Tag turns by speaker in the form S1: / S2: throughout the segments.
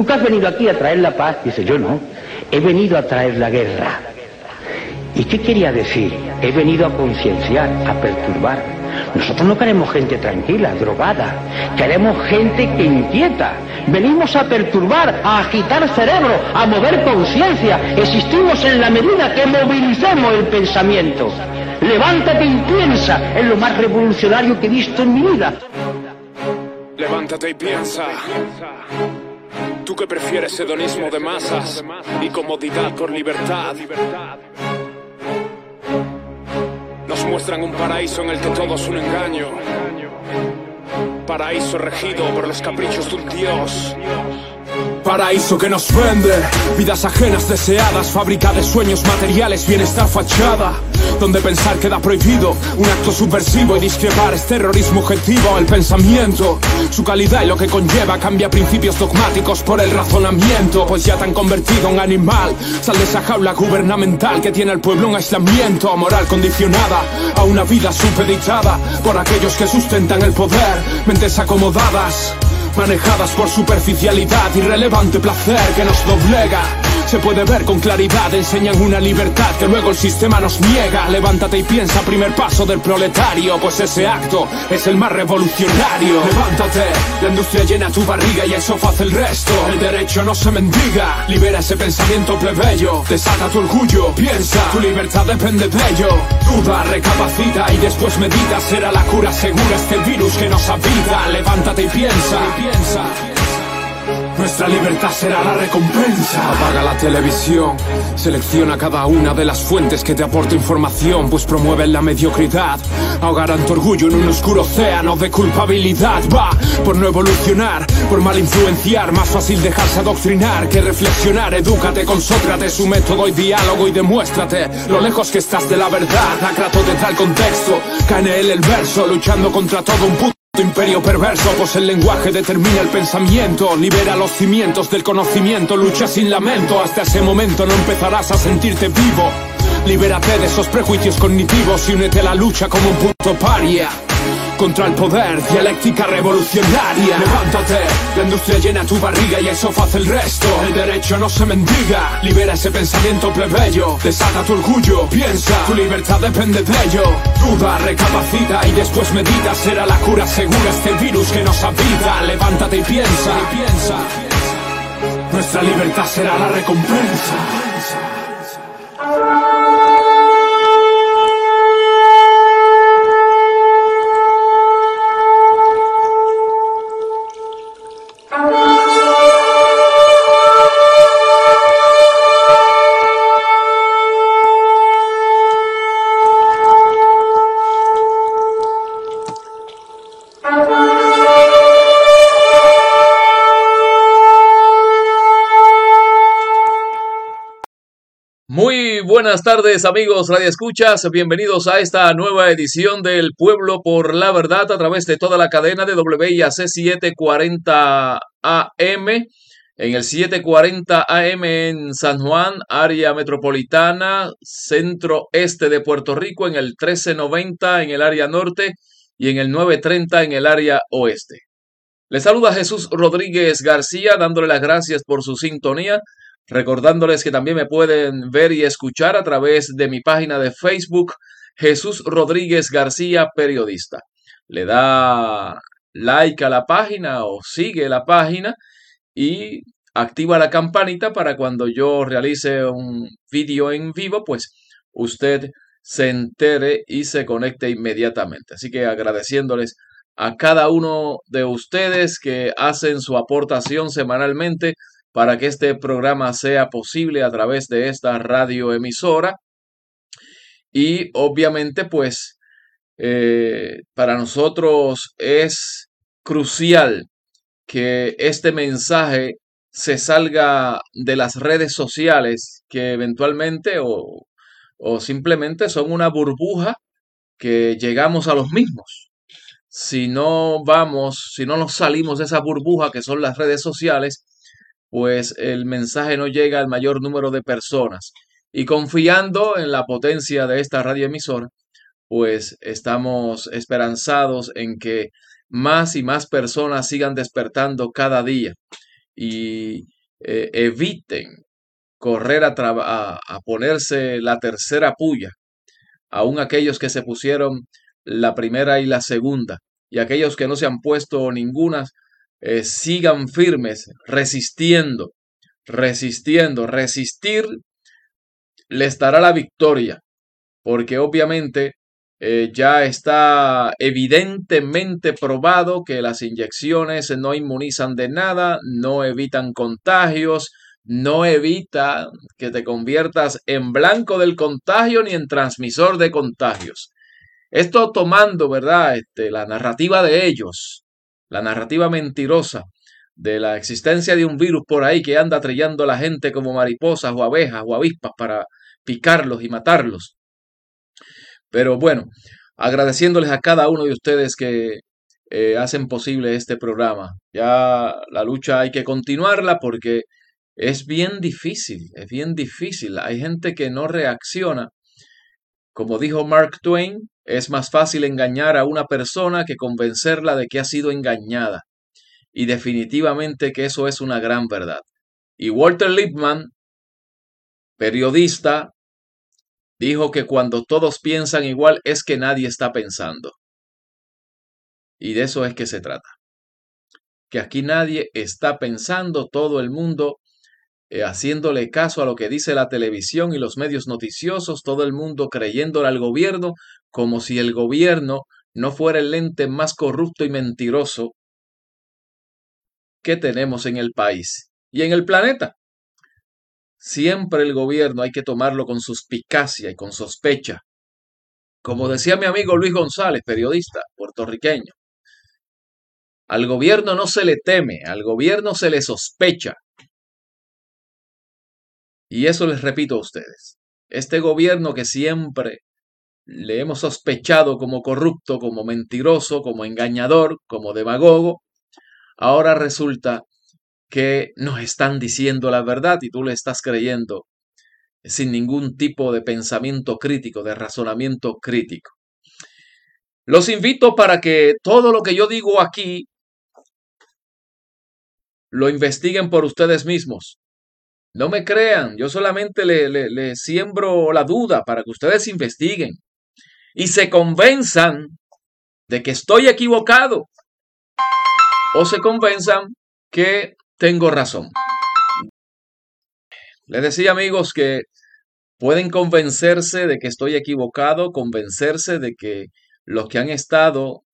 S1: Tú has venido aquí a traer la paz, dice yo no, he venido a traer la guerra. ¿Y qué quería decir? He venido a concienciar, a perturbar. Nosotros no queremos gente tranquila, drogada. Queremos gente que inquieta. Venimos a perturbar, a agitar cerebro, a mover conciencia. Existimos en la medida que movilicemos el pensamiento. Levántate y piensa, es lo más revolucionario que he visto en mi vida.
S2: Levántate y piensa. Tú que prefieres hedonismo de masas y comodidad por libertad. Nos muestran un paraíso en el que todo es un engaño. Paraíso regido por los caprichos de un dios. Paraíso que nos vende, vidas ajenas deseadas, fábrica de sueños materiales, bienestar fachada. Donde pensar queda prohibido, un acto subversivo y discrepar es terrorismo objetivo. El pensamiento, su calidad y lo que conlleva cambia principios dogmáticos por el razonamiento. Pues ya tan convertido en animal, sal de esa jaula gubernamental que tiene al pueblo un aislamiento, moral condicionada a una vida supeditada por aquellos que sustentan el poder, mentes acomodadas manejadas por superficialidad, irrelevante placer que nos doblega. Se puede ver con claridad, enseñan una libertad que luego el sistema nos niega. Levántate y piensa, primer paso del proletario, pues ese acto es el más revolucionario. Levántate, la industria llena tu barriga y eso hace el resto. El derecho no se mendiga, libera ese pensamiento plebeyo, desata tu orgullo, piensa, tu libertad depende de ello. Duda, recapacita y después medita, será la cura segura este virus que nos habita. Levántate y piensa, piensa. Nuestra libertad será la recompensa. Apaga la televisión. Selecciona cada una de las fuentes que te aporta información, pues promueven la mediocridad. Ahogarán tu orgullo en un oscuro océano de culpabilidad. Va por no evolucionar, por mal influenciar. Más fácil dejarse adoctrinar que reflexionar. Edúcate con Sócrates, su método y diálogo y demuéstrate lo lejos que estás de la verdad. Acrato de tal contexto, él el verso, luchando contra todo un puto imperio perverso, pues el lenguaje determina el pensamiento, libera los cimientos del conocimiento, lucha sin lamento, hasta ese momento no empezarás a sentirte vivo. Libérate de esos prejuicios cognitivos y únete a la lucha como un punto paria. Contra el poder, dialéctica revolucionaria. Levántate, la industria llena tu barriga y eso hace el resto. El derecho no se mendiga, libera ese pensamiento plebeyo. Desata tu orgullo, piensa, tu libertad depende de ello. Duda, recapacita y después medita. Será la cura segura este virus que nos habita. Levántate y piensa, y piensa. Nuestra libertad será la recompensa.
S3: Buenas tardes amigos Radio Escuchas, bienvenidos a esta nueva edición del Pueblo por la Verdad a través de toda la cadena de WIAC 740 AM, en el 740 AM en San Juan, área metropolitana, centro este de Puerto Rico, en el 1390 en el área norte y en el 930 en el área oeste. Les saluda Jesús Rodríguez García dándole las gracias por su sintonía Recordándoles que también me pueden ver y escuchar a través de mi página de Facebook, Jesús Rodríguez García, periodista. Le da like a la página o sigue la página y activa la campanita para cuando yo realice un vídeo en vivo, pues usted se entere y se conecte inmediatamente. Así que agradeciéndoles a cada uno de ustedes que hacen su aportación semanalmente para que este programa sea posible a través de esta radioemisora. Y obviamente, pues, eh, para nosotros es crucial que este mensaje se salga de las redes sociales que eventualmente o, o simplemente son una burbuja que llegamos a los mismos. Si no vamos, si no nos salimos de esa burbuja que son las redes sociales, pues el mensaje no llega al mayor número de personas. Y confiando en la potencia de esta radioemisora, pues estamos esperanzados en que más y más personas sigan despertando cada día y eh, eviten correr a, ponerse la tercera puya, aún aquellos que se pusieron la primera y la segunda, y aquellos que no se han puesto ninguna, eh, sigan firmes, resistiendo, resistiendo, resistir les dará la victoria, porque obviamente eh, ya está evidentemente probado que las inyecciones no inmunizan de nada, no evitan contagios, no evita que te conviertas en blanco del contagio ni en transmisor de contagios. Esto tomando, ¿verdad? Este, la narrativa de ellos, la narrativa mentirosa de la existencia de un virus por ahí que anda trillando a la gente como mariposas o abejas o avispas para picarlos y matarlos. Pero bueno, agradeciéndoles a cada uno de ustedes que eh, hacen posible este programa. Ya la lucha hay que continuarla porque es bien difícil, es bien difícil. Hay gente que no reacciona. Como dijo Mark Twain, es más fácil engañar a una persona que convencerla de que ha sido engañada. Y definitivamente que eso es una gran verdad. Y Walter Lippmann periodista, dijo que cuando todos piensan igual es que nadie está pensando. Y de eso es que se trata. Que aquí nadie está pensando, todo el mundo eh, haciéndole caso a lo que dice la televisión y los medios noticiosos, todo el mundo creyéndole al gobierno como si el gobierno no fuera el ente más corrupto y mentiroso que tenemos en el país y en el planeta. Siempre el gobierno hay que tomarlo con suspicacia y con sospecha. Como decía mi amigo Luis González, periodista puertorriqueño, al gobierno no se le teme, al gobierno se le sospecha. Y eso les repito a ustedes. Este gobierno que siempre le hemos sospechado como corrupto, como mentiroso, como engañador, como demagogo, ahora resulta que nos están diciendo la verdad y tú le estás creyendo sin ningún tipo de pensamiento crítico, de razonamiento crítico. Los invito para que todo lo que yo digo aquí lo investiguen por ustedes mismos. No me crean, yo solamente le, siembro la duda para que ustedes investiguen y se convenzan de que estoy equivocado o se convenzan que tengo razón. Les decía amigos que pueden convencerse de que estoy equivocado, convencerse de que los que han estado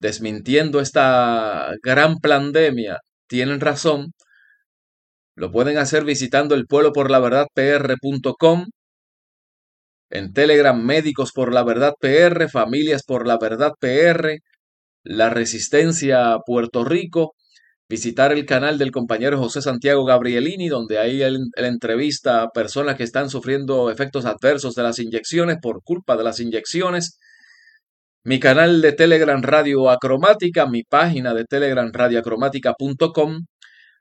S3: desmintiendo esta gran pandemia tienen razón. Lo pueden hacer visitando el pueblo por la verdad pr.com, en Telegram Médicos por la Verdad PR, Familias por la Verdad PR, La Resistencia Puerto Rico, visitar el canal del compañero José Santiago Gabrielini, donde ahí él, entrevista a personas que están sufriendo efectos adversos de las inyecciones por culpa de las inyecciones. Mi canal de Telegram Radio Acromática, mi página de Telegram radioacromática.com.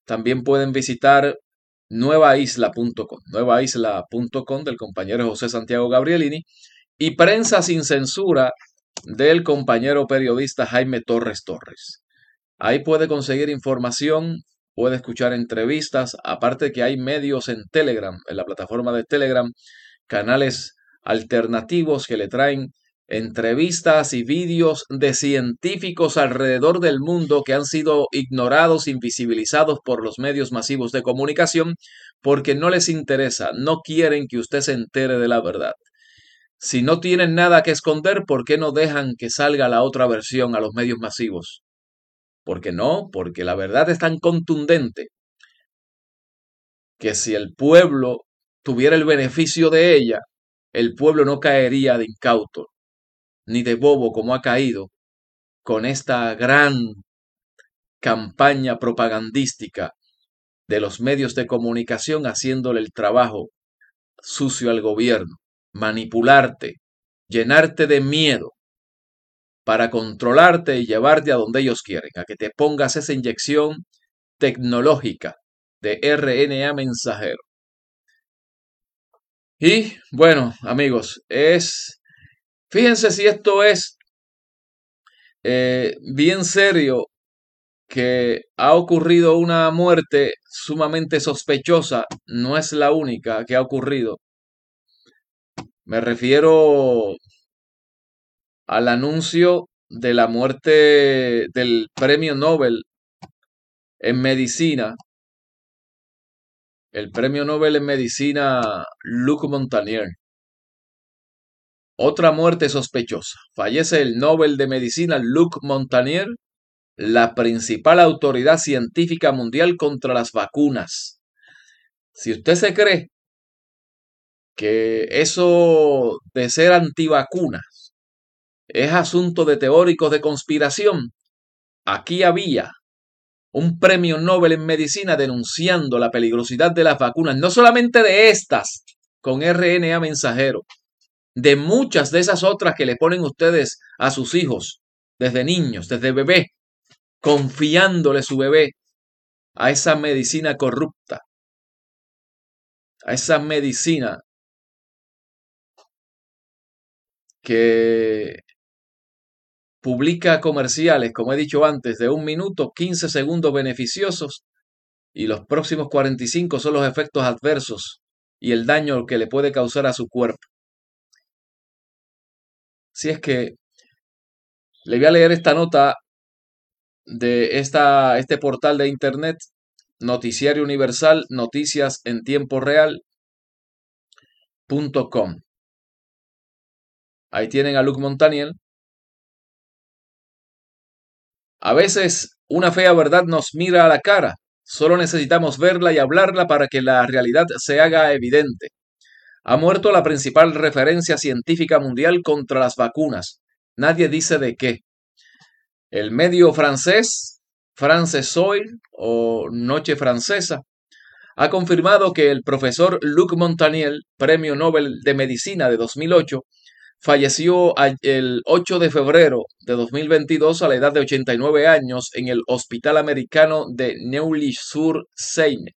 S3: También pueden visitar nuevaisla.com, nuevaisla.com del compañero José Santiago Gabrielini y Prensa sin Censura del compañero periodista Jaime Torres Torres. Ahí puede conseguir información, puede escuchar entrevistas, aparte que hay medios en Telegram, en la plataforma de Telegram, canales alternativos que le traen entrevistas y vídeos de científicos alrededor del mundo que han sido ignorados, invisibilizados por los medios masivos de comunicación porque no les interesa, no quieren que usted se entere de la verdad. Si no tienen nada que esconder, ¿por qué no dejan que salga la otra versión a los medios masivos? Porque no, porque la verdad es tan contundente que si el pueblo tuviera el beneficio de ella, el pueblo no caería de incauto ni de bobo como ha caído con esta gran campaña propagandística de los medios de comunicación haciéndole el trabajo sucio al gobierno, manipularte, llenarte de miedo, para controlarte y llevarte a donde ellos quieren, a que te pongas esa inyección tecnológica de RNA mensajero. Y bueno, amigos, es, fíjense si esto es eh, bien serio que ha ocurrido una muerte sumamente sospechosa, no es la única que ha ocurrido. Me refiero al anuncio de la muerte del premio Nobel en medicina, el premio Nobel en medicina Luc Montagnier. Otra muerte sospechosa. Fallece el Nobel de Medicina Luc Montagnier, la principal autoridad científica mundial contra las vacunas. Si usted se cree que eso de ser antivacunas es asunto de teóricos de conspiración, aquí había un premio Nobel en medicina denunciando la peligrosidad de las vacunas, no solamente de estas con RNA mensajero, de muchas de esas otras que le ponen ustedes a sus hijos desde niños, desde bebé, confiándole su bebé a esa medicina corrupta, a esa medicina que publica comerciales, como he dicho antes, de un minuto, 15 segundos beneficiosos y los próximos 45 son los efectos adversos y el daño que le puede causar a su cuerpo. Si es que le voy a leer esta nota de esta, este portal de internet, Noticiario Universal, Noticias en Tiempo Real. Ahí tienen a Luc Montaniel. A veces una fea verdad nos mira a la cara. Solo necesitamos verla y hablarla para que la realidad se haga evidente ha muerto la principal referencia científica mundial contra las vacunas. Nadie dice de qué. El medio francés, France Soil o Noche Francesa, ha confirmado que el profesor Luc Montagnier, Premio Nobel de Medicina de 2008, falleció el 8 de febrero de 2022 a la edad de 89 años en el Hospital Americano de Neuilly-sur-Seine.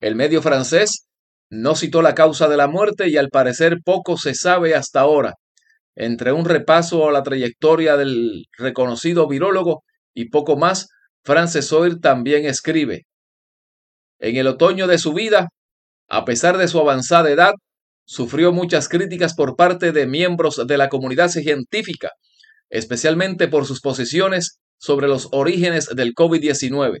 S3: El medio francés no citó la causa de la muerte y al parecer poco se sabe hasta ahora. Entre un repaso a la trayectoria del reconocido virólogo y poco más, Frances Oir también escribe. En el otoño de su vida, a pesar de su avanzada edad, sufrió muchas críticas por parte de miembros de la comunidad científica, especialmente por sus posiciones sobre los orígenes del COVID-19.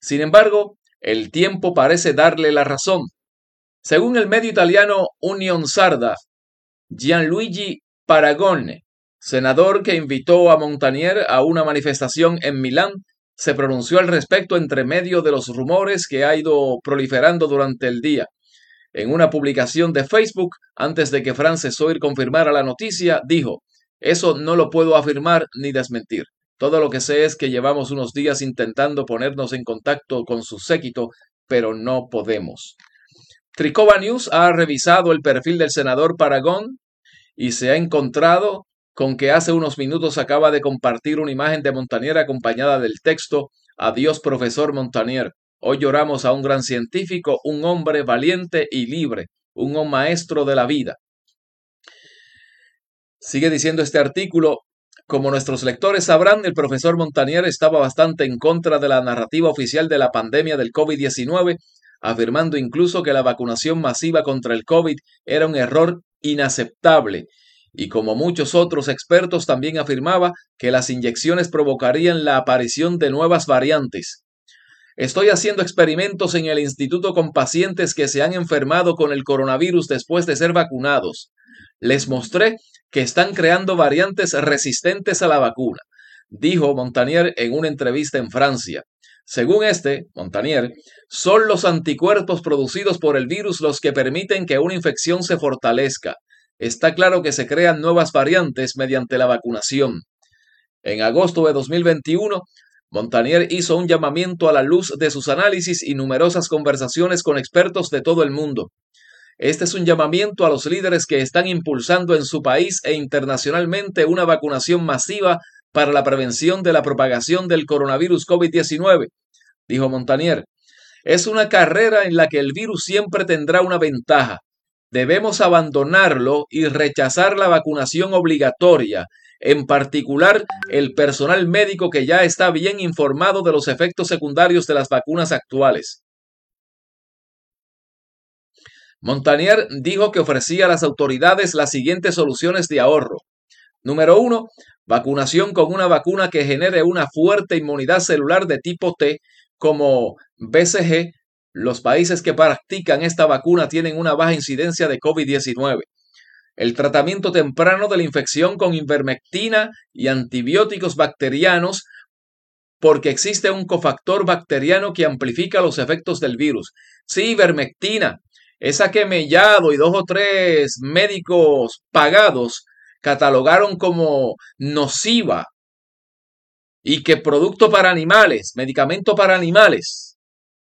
S3: Sin embargo, el tiempo parece darle la razón según el medio italiano Union Sarda, Gianluigi Paragone, senador que invitó a Montanier a una manifestación en Milán, se pronunció al respecto entre medio de los rumores que ha ido proliferando durante el día. En una publicación de Facebook, antes de que Frances Oir confirmara la noticia, dijo, eso no lo puedo afirmar ni desmentir. Todo lo que sé es que llevamos unos días intentando ponernos en contacto con su séquito, pero no podemos. Tricova News ha revisado el perfil del senador Paragón y se ha encontrado con que hace unos minutos acaba de compartir una imagen de Montanier acompañada del texto Adiós profesor Montanier. Hoy lloramos a un gran científico, un hombre valiente y libre, un maestro de la vida. Sigue diciendo este artículo, como nuestros lectores sabrán, el profesor Montanier estaba bastante en contra de la narrativa oficial de la pandemia del COVID-19 afirmando incluso que la vacunación masiva contra el COVID era un error inaceptable, y como muchos otros expertos también afirmaba que las inyecciones provocarían la aparición de nuevas variantes. Estoy haciendo experimentos en el instituto con pacientes que se han enfermado con el coronavirus después de ser vacunados. Les mostré que están creando variantes resistentes a la vacuna, dijo Montanier en una entrevista en Francia. Según este, Montanier, son los anticuerpos producidos por el virus los que permiten que una infección se fortalezca. Está claro que se crean nuevas variantes mediante la vacunación. En agosto de 2021, Montanier hizo un llamamiento a la luz de sus análisis y numerosas conversaciones con expertos de todo el mundo. Este es un llamamiento a los líderes que están impulsando en su país e internacionalmente una vacunación masiva para la prevención de la propagación del coronavirus COVID-19, dijo Montanier. Es una carrera en la que el virus siempre tendrá una ventaja. Debemos abandonarlo y rechazar la vacunación obligatoria. en particular el personal médico que ya está bien informado de los efectos secundarios de las vacunas actuales. Montanier dijo que ofrecía a las autoridades las siguientes soluciones de ahorro. Número uno, vacunación con una vacuna que genere una fuerte inmunidad celular de tipo T, como BCG. Los países que practican esta vacuna tienen una baja incidencia de COVID-19. El tratamiento temprano de la infección con ivermectina y antibióticos bacterianos porque existe un cofactor bacteriano que amplifica los efectos del virus. Sí, ivermectina, esa que Mellado y dos o tres médicos pagados catalogaron como nociva y que producto para animales, medicamento para animales.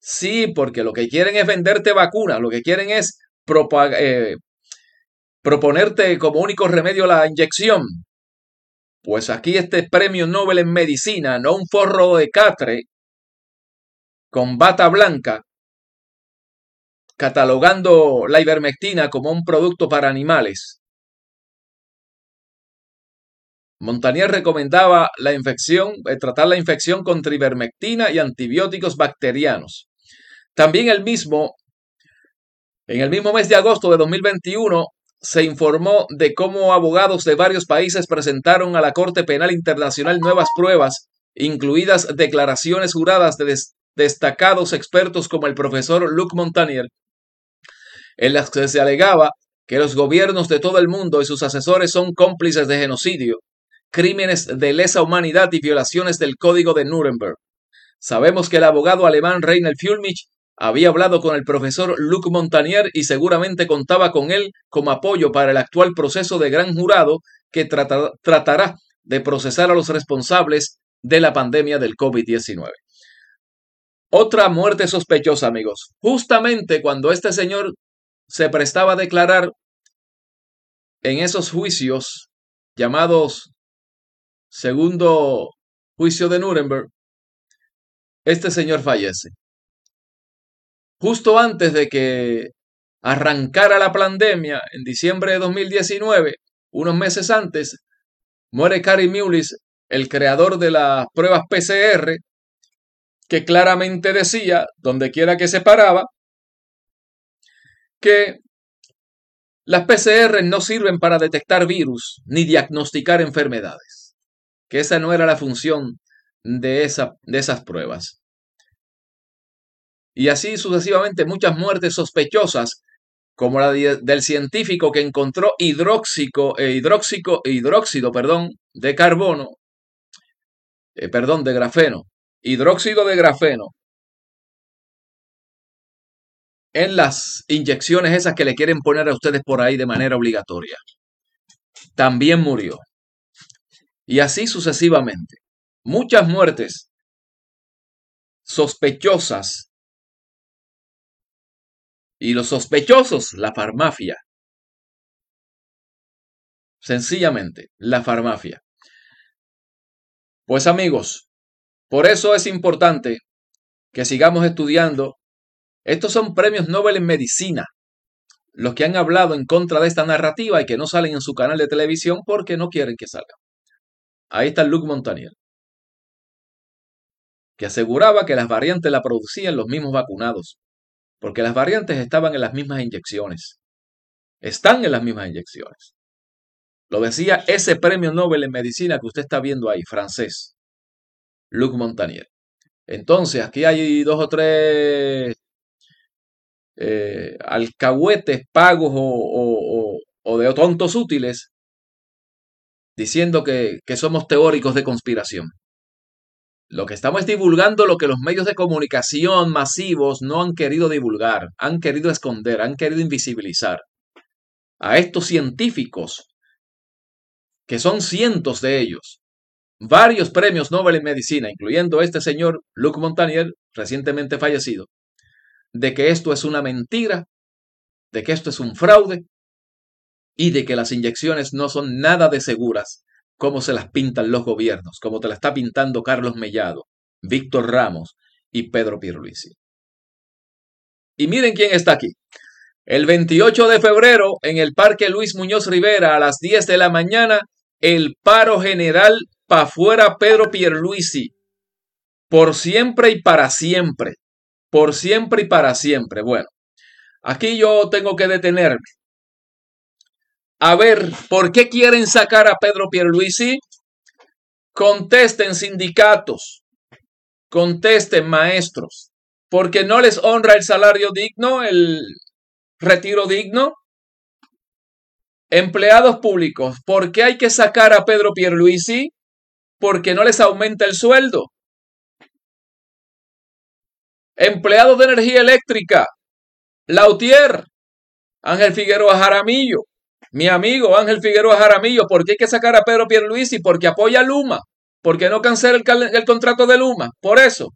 S3: Sí, porque lo que quieren es venderte vacunas, lo que quieren es eh, proponerte como único remedio la inyección. Pues aquí este premio Nobel en medicina, no un forro de catre con bata blanca, catalogando la ivermectina como un producto para animales. Montanier recomendaba la infección, eh, tratar la infección con ivermectina y antibióticos bacterianos. También el mismo, en el mismo mes de agosto de 2021, se informó de cómo abogados de varios países presentaron a la Corte Penal Internacional nuevas pruebas, incluidas declaraciones juradas de destacados expertos como el profesor Luc Montanier, en las que se alegaba que los gobiernos de todo el mundo y sus asesores son cómplices de genocidio, crímenes de lesa humanidad y violaciones del Código de Nuremberg. Sabemos que el abogado alemán Reinhold Füllmich había hablado con el profesor Luc Montanier y seguramente contaba con él como apoyo para el actual proceso de gran jurado que tratará de procesar a los responsables de la pandemia del COVID-19. Otra muerte sospechosa, amigos. Justamente cuando este señor se prestaba a declarar en esos juicios llamados segundo juicio de Nuremberg, este señor fallece. Justo antes de que arrancara la pandemia, en diciembre de 2019, unos meses antes, muere Cary Mullis, el creador de las pruebas PCR, que claramente decía, donde quiera que se paraba, que las PCR no sirven para detectar virus ni diagnosticar enfermedades, que esa no era la función de, esa, de esas pruebas. Y así sucesivamente muchas muertes sospechosas, como la del científico que encontró e hidróxico, hidróxido perdón, de carbono, eh, perdón, de grafeno, hidróxido de grafeno en las inyecciones esas que le quieren poner a ustedes por ahí de manera obligatoria. También murió. Y así sucesivamente. Muchas muertes sospechosas. Y los sospechosos, la farmacia. Sencillamente, la farmacia. Pues amigos, por eso es importante que sigamos estudiando estos son premios Nobel en medicina, los que han hablado en contra de esta narrativa y que no salen en su canal de televisión porque no quieren que salga. Ahí está Luc Montanier, que aseguraba que las variantes la producían los mismos vacunados, porque las variantes estaban en las mismas inyecciones. Están en las mismas inyecciones. Lo decía ese premio Nobel en medicina que usted está viendo ahí, francés, Luc Montanier. Entonces, aquí hay dos o tres eh, alcahuetes pagos o, de tontos útiles diciendo que, que somos teóricos de conspiración. Lo que estamos es divulgando lo que los medios de comunicación masivos no han querido divulgar, han querido esconder, han querido invisibilizar. A estos científicos, que son cientos de ellos, varios premios Nobel en medicina, incluyendo este señor Luc Montagnier, recientemente fallecido, de que esto es una mentira, de que esto es un fraude y de que las inyecciones no son nada de seguras como se las pintan los gobiernos, como te la está pintando Carlos Mellado, Víctor Ramos y Pedro Pierluisi. Y miren quién está aquí. El 28 de febrero, en el Parque Luis Muñoz Rivera, a las 10 de la mañana, el paro general para afuera Pedro Pierluisi. Por siempre y para siempre. Por siempre y para siempre. Bueno, aquí yo tengo que detenerme. A ver, ¿por qué quieren sacar a Pedro Pierluisi? Contesten sindicatos, contesten maestros, porque no les honra el salario digno, el retiro digno. Empleados públicos, ¿por qué hay que sacar a Pedro Pierluisi? Porque no les aumenta el sueldo. Empleados de energía eléctrica, Lautier, Ángel Figueroa Jaramillo, mi amigo Ángel Figueroa Jaramillo, ¿por qué hay que sacar a Pedro Pierluisi? Porque apoya a Luma. ¿Por qué no cancela el, contrato de Luma? Por eso.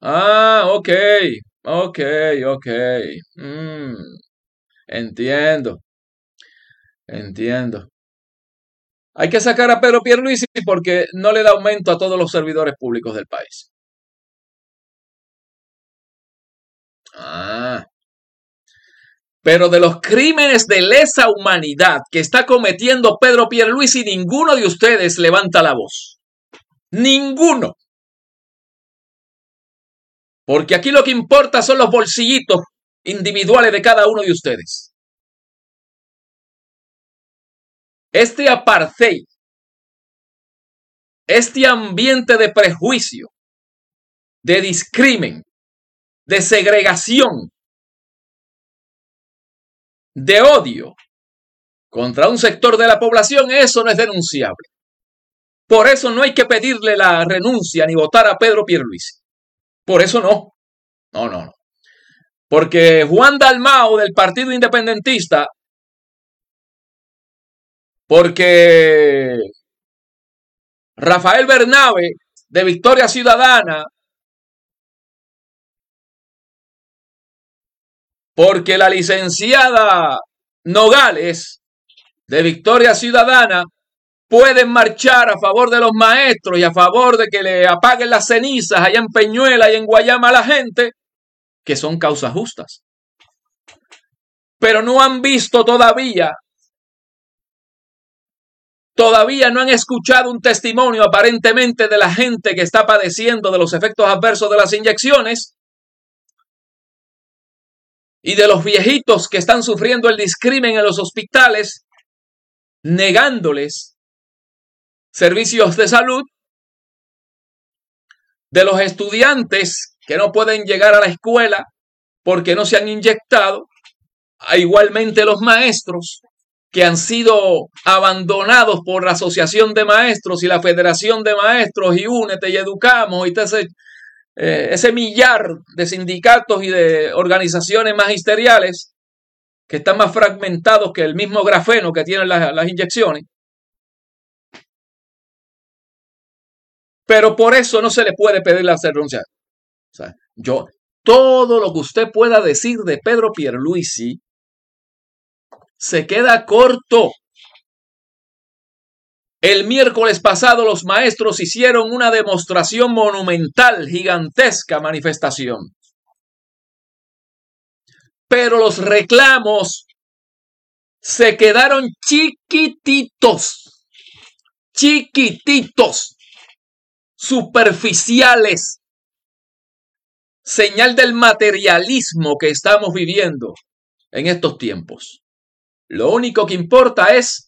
S3: Ah, ok, ok, ok. Mm, entiendo. Entiendo. Hay que sacar a Pedro Pierluisi porque no le da aumento a todos los servidores públicos del país. Ah. Pero de los crímenes de lesa humanidad que está cometiendo Pedro Pierluisi, ninguno de ustedes levanta la voz. Ninguno. Porque aquí lo que importa son los bolsillitos individuales de cada uno de ustedes. Este apartheid, este ambiente de prejuicio, de discrimen, de segregación, de odio contra un sector de la población, eso no es denunciable. Por eso no hay que pedirle la renuncia ni votar a Pedro Pierluisi. Por eso no. No, no, no. Porque Juan Dalmao del Partido Independentista, porque Rafael Bernabe de Victoria Ciudadana, porque la licenciada Nogales de Victoria Ciudadana pueden marchar a favor de los maestros y a favor de que le apaguen las cenizas allá en Peñuela y en Guayama a la gente, que son causas justas. Pero no han visto todavía, todavía no han escuchado un testimonio aparentemente de la gente que está padeciendo de los efectos adversos de las inyecciones y de los viejitos que están sufriendo el discrimen en los hospitales, negándoles servicios de salud, de los estudiantes que no pueden llegar a la escuela porque no se han inyectado, a igualmente los maestros que han sido abandonados por la Asociación de Maestros y la Federación de Maestros y Únete y Educamos y eh, ese millar de sindicatos y de organizaciones magisteriales que están más fragmentados que el mismo grafeno que tienen las, inyecciones. Pero por eso no se le puede pedir la renuncia. O sea, yo, todo lo que usted pueda decir de Pedro Pierluisi se queda corto. El miércoles pasado los maestros hicieron una demostración monumental, gigantesca manifestación. Pero los reclamos se quedaron chiquititos, chiquititos, superficiales. Señal del materialismo que estamos viviendo en estos tiempos. Lo único que importa es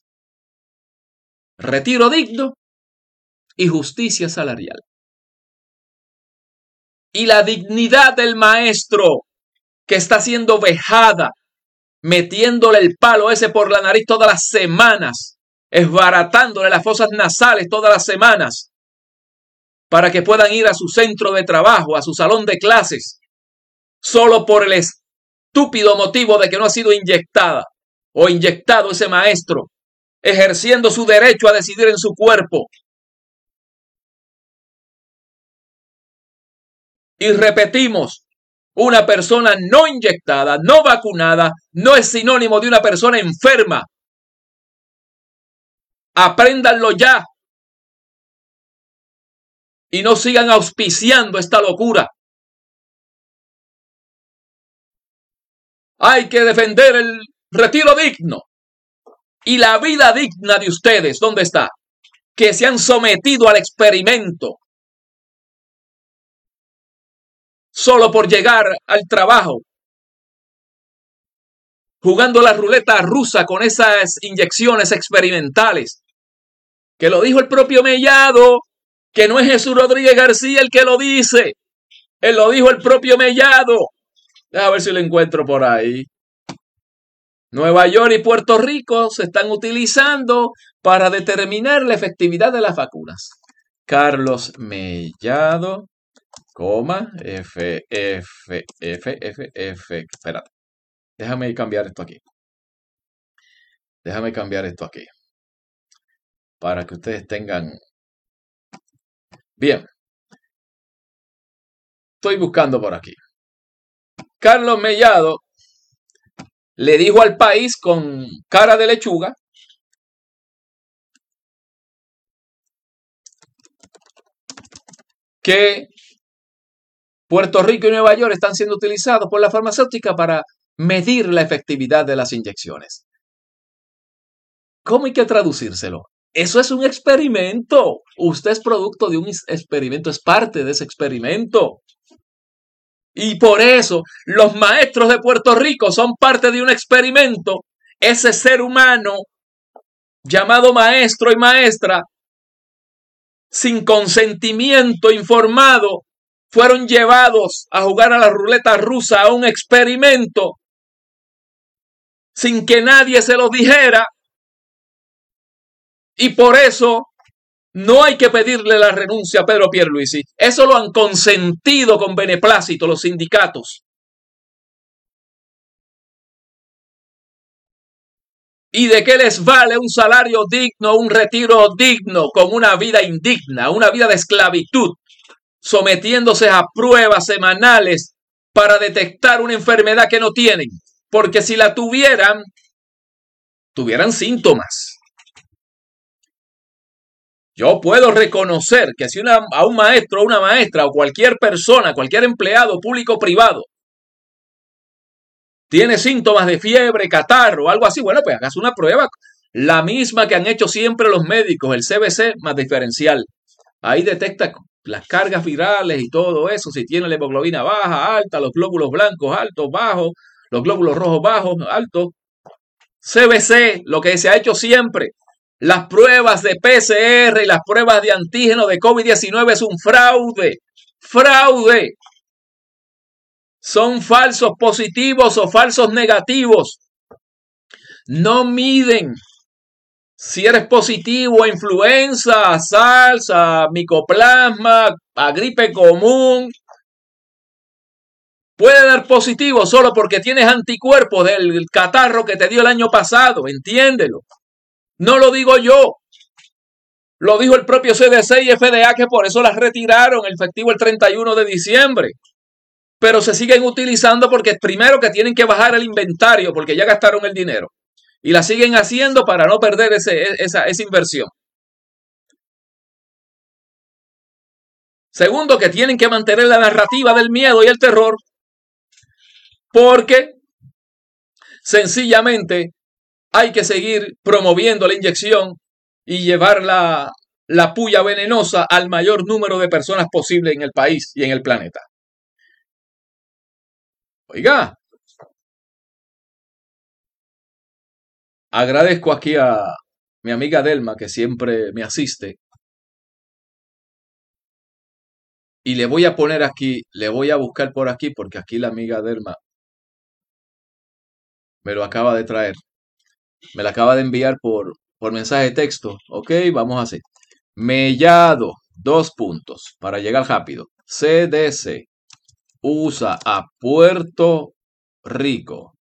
S3: retiro digno y justicia salarial. Y la dignidad del maestro que está siendo vejada, metiéndole el palo ese por la nariz todas las semanas, esbaratándole las fosas nasales todas las semanas, para que puedan ir a su centro de trabajo, a su salón de clases, solo por el estúpido motivo de que no ha sido inyectada o inyectado ese maestro ejerciendo su derecho a decidir en su cuerpo. Y repetimos, una persona no inyectada, no vacunada, no es sinónimo de una persona enferma. Apréndanlo ya. Y no sigan auspiciando esta locura. Hay que defender el retiro digno ¿Y la vida digna de ustedes dónde está? Que se han sometido al experimento solo por llegar al trabajo, jugando la ruleta rusa con esas inyecciones experimentales, que lo dijo el propio Mellado, que no es Jesús Rodríguez García el que lo dice, él lo dijo el propio Mellado. A ver si lo encuentro por ahí. Nueva York y Puerto Rico se están utilizando para determinar la efectividad de las vacunas. Carlos Mellado, coma, F, F, F, F, F. Espérate. Déjame cambiar esto aquí. Déjame cambiar esto aquí. Para que ustedes tengan... Bien. Estoy buscando por aquí. Carlos Mellado le dijo al país con cara de lechuga que Puerto Rico y Nueva York están siendo utilizados por la farmacéutica para medir la efectividad de las inyecciones. ¿Cómo hay que traducírselo? Eso es un experimento. Usted es producto de un experimento, es parte de ese experimento. Y por eso los maestros de Puerto Rico son parte de un experimento. Ese ser humano llamado maestro y maestra, sin consentimiento informado, fueron llevados a jugar a la ruleta rusa a un experimento sin que nadie se lo dijera. Y por eso no hay que pedirle la renuncia a Pedro Pierluisi. Eso lo han consentido con beneplácito los sindicatos. ¿Y de qué les vale un salario digno, un retiro digno, con una vida indigna, una vida de esclavitud, sometiéndose a pruebas semanales para detectar una enfermedad que no tienen? Porque si la tuvieran, tuvieran síntomas. Yo puedo reconocer que si a un maestro o una maestra o cualquier persona, cualquier empleado público o privado tiene síntomas de fiebre, catarro algo así, bueno, pues hagas una prueba, la misma que han hecho siempre los médicos, el CBC más diferencial. Ahí detecta las cargas virales y todo eso, si tiene la hemoglobina baja, alta, los glóbulos blancos altos, bajos, los glóbulos rojos bajos, altos. CBC, lo que se ha hecho siempre, las pruebas de PCR y las pruebas de antígeno de COVID-19 es un fraude. Fraude. Son falsos positivos o falsos negativos. No miden si eres positivo a influenza, a salsa, a micoplasma, a gripe común. Puede dar positivo solo porque tienes anticuerpos del catarro que te dio el año pasado, entiéndelo. No lo digo yo. Lo dijo el propio CDC y FDA que por eso las retiraron el efectivo el 31 de diciembre. Pero se siguen utilizando porque primero que tienen que bajar el inventario porque ya gastaron el dinero. Y la siguen haciendo para no perder ese, esa, esa inversión. Segundo, que tienen que mantener la narrativa del miedo y el terror porque sencillamente hay que seguir promoviendo la inyección y llevar la, la puya venenosa al mayor número de personas posible en el país y en el planeta. Oiga, agradezco aquí a mi amiga Delma que siempre me asiste. Y le voy a poner aquí, le voy a buscar por aquí, porque aquí la amiga Delma me lo acaba de traer. Me la acaba de enviar por, por mensaje de texto. Ok, vamos a hacer. Mellado, dos puntos, para llegar rápido. CDC usa a Puerto Rico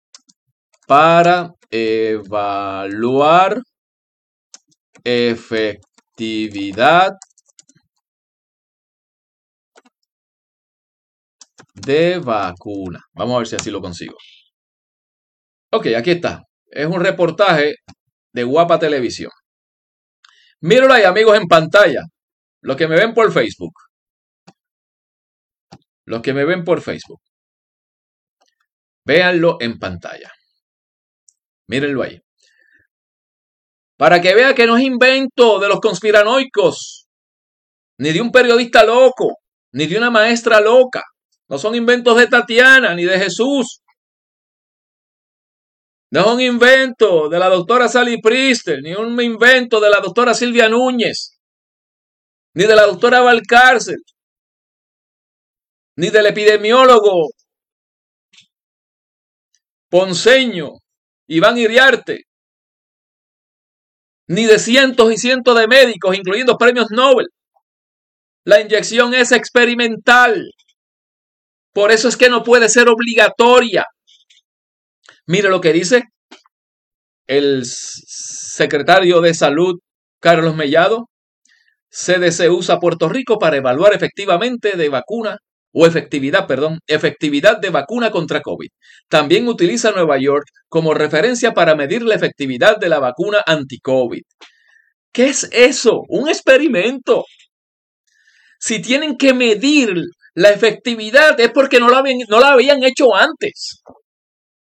S3: para evaluar efectividad de vacuna. Vamos a ver si así lo consigo. Ok, aquí está. Es un reportaje de Guapa Televisión. Míralo ahí, amigos, en pantalla. Los que me ven por Facebook. Los que me ven por Facebook. Véanlo en pantalla. Mírenlo ahí. Para que vea que no es invento de los conspiranoicos, ni de un periodista loco, ni de una maestra loca. No son inventos de Tatiana ni de Jesús. No es un invento de la doctora Sally Priester, ni un invento de la doctora Silvia Núñez, ni de la doctora Valcárcel, ni del epidemiólogo Ponceño, Iván Iriarte, ni de cientos y cientos de médicos, incluyendo premios Nobel. La inyección es experimental. Por eso es que no puede ser obligatoria. Mire lo que dice el secretario de Salud, Carlos Mellado. CDC usa Puerto Rico para evaluar efectivamente de vacuna o efectividad, perdón, efectividad de vacuna contra COVID. También utiliza Nueva York como referencia para medir la efectividad de la vacuna anti-COVID. ¿Qué es eso? Un experimento. Si tienen que medir la efectividad es porque no la, habían, no la habían hecho antes.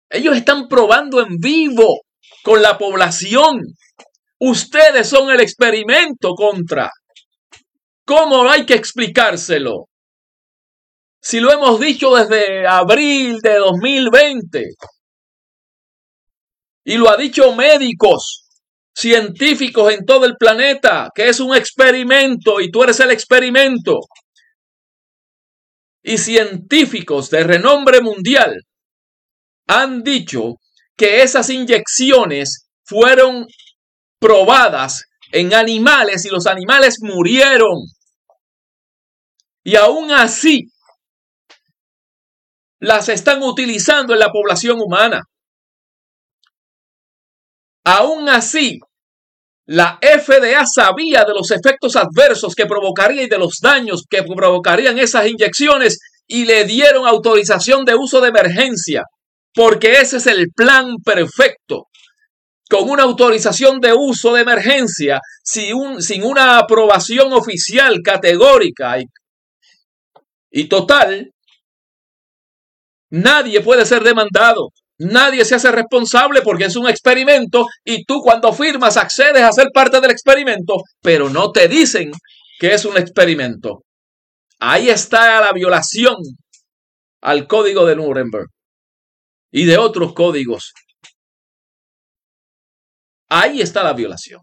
S3: Ellos están probando en vivo con la población. Ustedes son el experimento contra. ¿Cómo hay que explicárselo? Si lo hemos dicho desde abril de 2020 y lo ha dicho médicos, científicos en todo el planeta, que es un experimento y tú eres el experimento. Y científicos de renombre mundial han dicho que esas inyecciones fueron probadas en animales y los animales murieron. Y aún así, las están utilizando en la población humana. Aún así, la FDA sabía de los efectos adversos que provocaría y de los daños que provocarían esas inyecciones y le dieron autorización de uso de emergencia porque ese es el plan perfecto. Con una autorización de uso de emergencia, sin, sin una aprobación oficial categórica y, y total, nadie puede ser demandado. Nadie se hace responsable porque es un experimento y tú cuando firmas accedes a ser parte del experimento, pero no te dicen que es un experimento. Ahí está la violación al código de Nuremberg y de otros códigos. Ahí está la violación.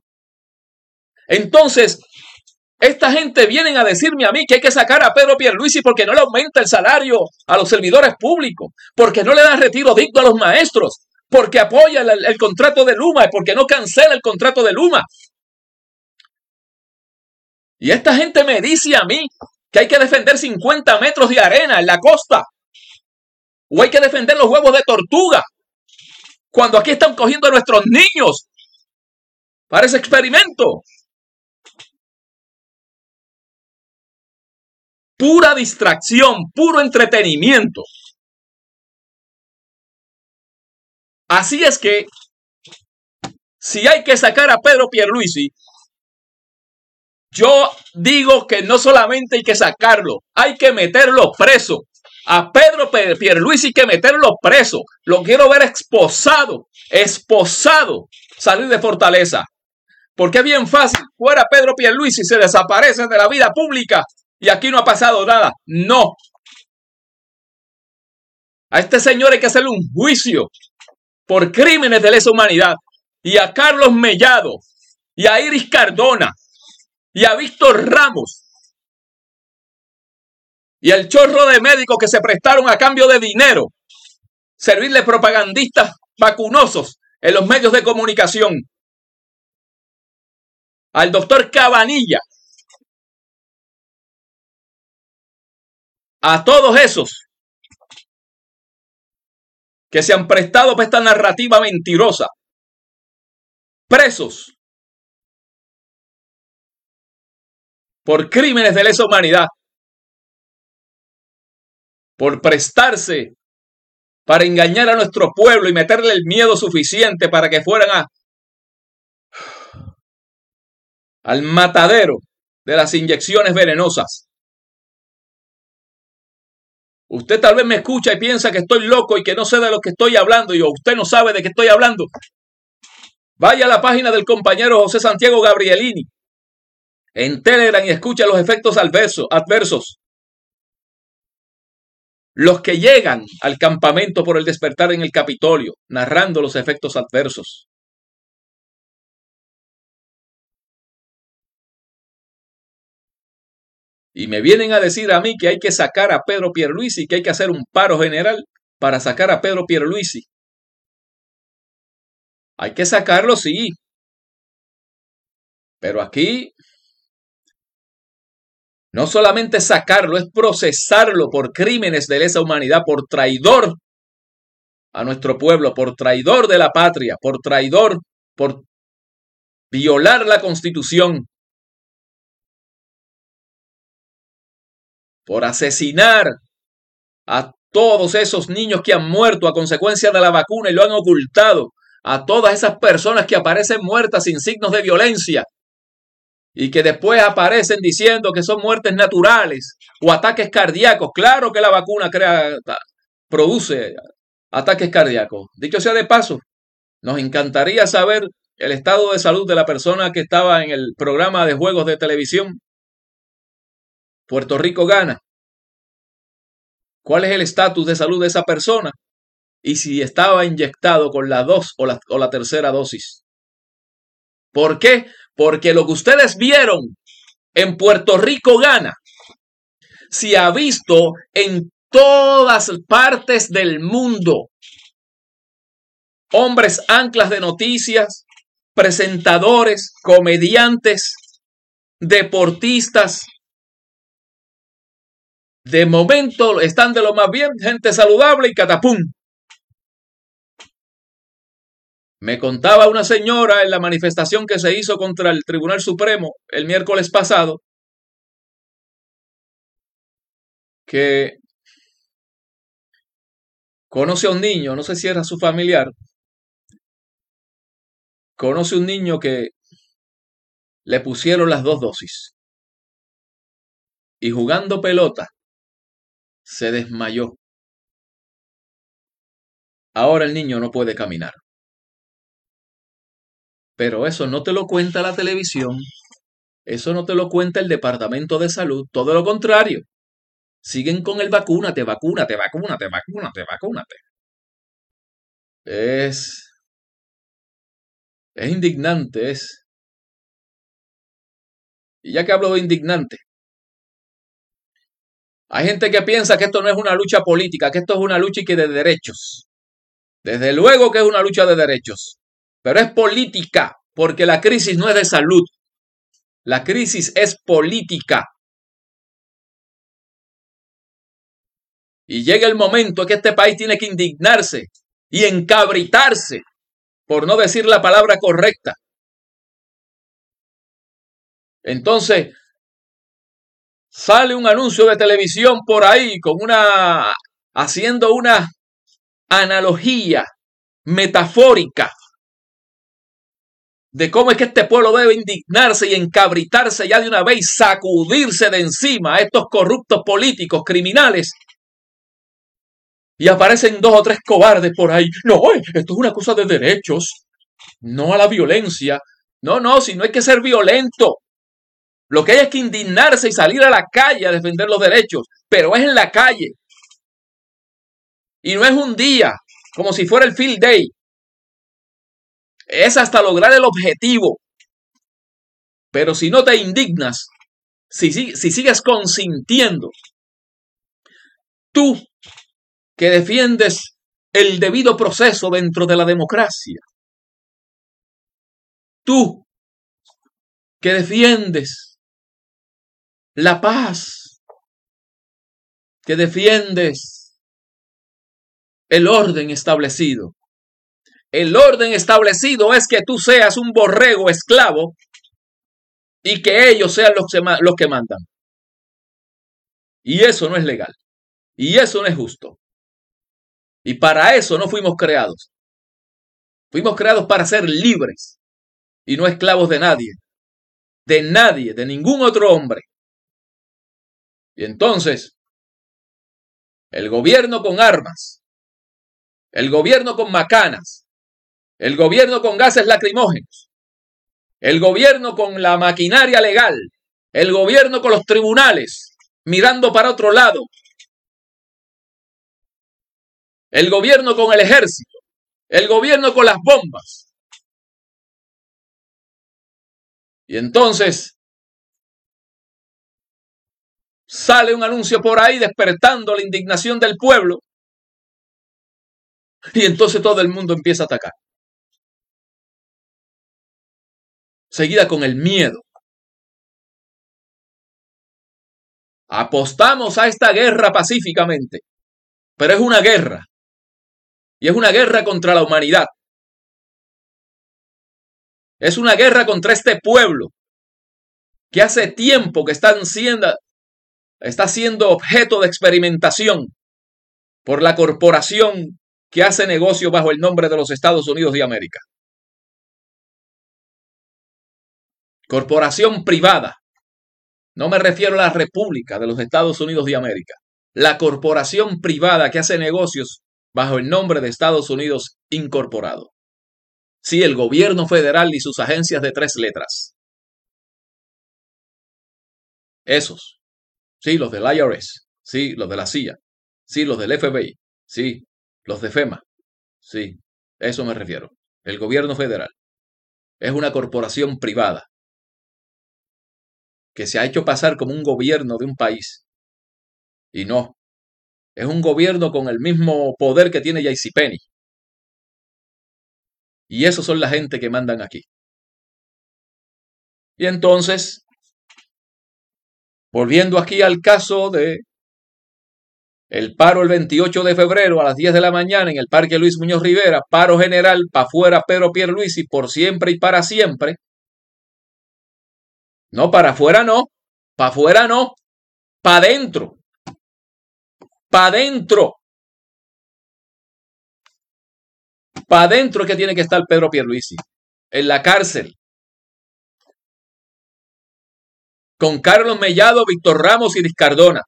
S3: Entonces, esta gente viene a decirme a mí que hay que sacar a Pedro Pierluisi porque no le aumenta el salario a los servidores públicos, porque no le da retiro digno a los maestros, porque apoya el, el contrato de Luma y porque no cancela el contrato de Luma. Y esta gente me dice a mí que hay que defender 50 metros de arena en la costa o hay que defender los huevos de tortuga. Cuando aquí están cogiendo a nuestros niños para ese experimento. Pura distracción, puro entretenimiento. Así es que, si hay que sacar a Pedro Pierluisi, yo digo que no solamente hay que sacarlo, hay que meterlo preso. A Pedro Pierluisi que meterlo preso. Lo quiero ver esposado, esposado, salir de Fortaleza. Porque es bien fácil. Fuera Pedro Pierluisi se desaparece de la vida pública y aquí no ha pasado nada. No. A este señor hay que hacerle un juicio por crímenes de lesa humanidad. Y a Carlos Mellado, y a Iris Cardona, y a Víctor Ramos, y el chorro de médicos que se prestaron a cambio de dinero, servirle propagandistas vacunosos en los medios de comunicación. Al doctor Cabanilla. A todos esos que se han prestado para esta narrativa mentirosa. Presos por crímenes de lesa humanidad por prestarse para engañar a nuestro pueblo y meterle el miedo suficiente para que fueran a, al matadero de las inyecciones venenosas. Usted tal vez me escucha y piensa que estoy loco y que no sé de lo que estoy hablando y usted no sabe de qué estoy hablando. Vaya a la página del compañero José Santiago Gabrielini en Telegram y escucha los efectos adversos. Los que llegan al campamento por el despertar en el Capitolio, narrando los efectos adversos. Y me vienen a decir a mí que hay que sacar a Pedro Pierluisi, que hay que hacer un paro general para sacar a Pedro Pierluisi. Hay que sacarlo, sí. Pero aquí no solamente sacarlo, es procesarlo por crímenes de lesa humanidad, por traidor a nuestro pueblo, por traidor de la patria, por traidor, por violar la constitución, por asesinar a todos esos niños que han muerto a consecuencia de la vacuna y lo han ocultado, a todas esas personas que aparecen muertas sin signos de violencia y que después aparecen diciendo que son muertes naturales o ataques cardíacos. Claro que la vacuna crea, produce ataques cardíacos. Dicho sea de paso, nos encantaría saber el estado de salud de la persona que estaba en el programa de juegos de televisión Puerto Rico gana. ¿Cuál es el estatus de salud de esa persona? Y si estaba inyectado con la dos o la, o la tercera dosis. ¿Por qué? Porque lo que ustedes vieron en Puerto Rico gana. Se ha visto en todas partes del mundo. Hombres anclas de noticias, presentadores, comediantes, deportistas, de momento están de lo más bien, gente saludable y catapum. Me contaba una señora en la manifestación que se hizo contra el Tribunal Supremo el miércoles pasado que conoce a un niño, no sé si era su familiar, conoce un niño que le pusieron las dos dosis y jugando pelota se desmayó. Ahora el niño no puede caminar. Pero eso no te lo cuenta la televisión, eso no te lo cuenta el Departamento de Salud, todo lo contrario. Siguen con el vacúnate, vacúnate, vacúnate, vacúnate, vacúnate. Es... Es indignante, es... Y ya que hablo de indignante, hay gente que piensa que esto no es una lucha política, que esto es una lucha de derechos. Desde luego que es una lucha de derechos, pero es política, porque la crisis no es de salud. La crisis es política. Y llega el momento en que este país tiene que indignarse y encabritarse, por no decir la palabra correcta. Entonces, sale un anuncio de televisión por ahí con una haciendo una analogía metafórica de cómo es que este pueblo debe indignarse y encabritarse ya de una vez sacudirse de encima a estos corruptos políticos criminales. Y aparecen dos o tres cobardes por ahí. No, esto es una cosa de derechos, no a la violencia. No, no, si no hay que ser violento. Lo que hay es que indignarse y salir a la calle a defender los derechos, pero es en la calle. Y no es un día, como si fuera el field day. Es hasta lograr el objetivo. Pero si no te indignas, si, si sigues consintiendo, tú que defiendes el debido proceso dentro de la democracia, tú que defiendes la paz, que defiendes el orden establecido. El orden establecido es que tú seas un borrego esclavo y que ellos sean los que, los que mandan. Y eso no es legal. Y eso no es justo. Y para eso no fuimos creados. Fuimos creados para ser libres y no esclavos de nadie. De nadie, de ningún otro hombre. Y entonces, el gobierno con armas, el gobierno con macanas, el gobierno con gases lacrimógenos, el gobierno con la maquinaria legal, el gobierno con los tribunales mirando para otro lado, el gobierno con el ejército, el gobierno con las bombas. Y entonces sale un anuncio por ahí despertando la indignación del pueblo. Y entonces todo el mundo empieza a atacar. Seguida con el miedo. Apostamos a esta guerra pacíficamente, pero es una guerra. Y es una guerra contra la humanidad. Es una guerra contra este pueblo que hace tiempo que están siendo, está siendo objeto de experimentación por la corporación que hace negocio bajo el nombre de los Estados Unidos de América. Corporación privada. No me refiero a la República de los Estados Unidos de América. La corporación privada que hace negocios bajo el nombre de Estados Unidos Incorporado. Sí, el gobierno federal y sus agencias de tres letras. Esos. Sí, los del IRS. Sí, los de la CIA. Sí, los del FBI. Sí, los de FEMA. Sí, eso me refiero. El gobierno federal. Es una corporación privada que se ha hecho pasar como un gobierno de un país. Y no, es un gobierno con el mismo poder que tiene Penny. Y esos son la gente que mandan aquí. Y entonces, volviendo aquí al caso de el paro el 28 de febrero a las 10 de la mañana en el Parque Luis Muñoz Rivera, paro general, para afuera Pedro Pierluisi por siempre y para siempre. No, para afuera no, para afuera no, para adentro para adentro. Para adentro que tiene que estar Pedro Pierluisi. En la cárcel. Con Carlos Mellado, Víctor Ramos y Cardona.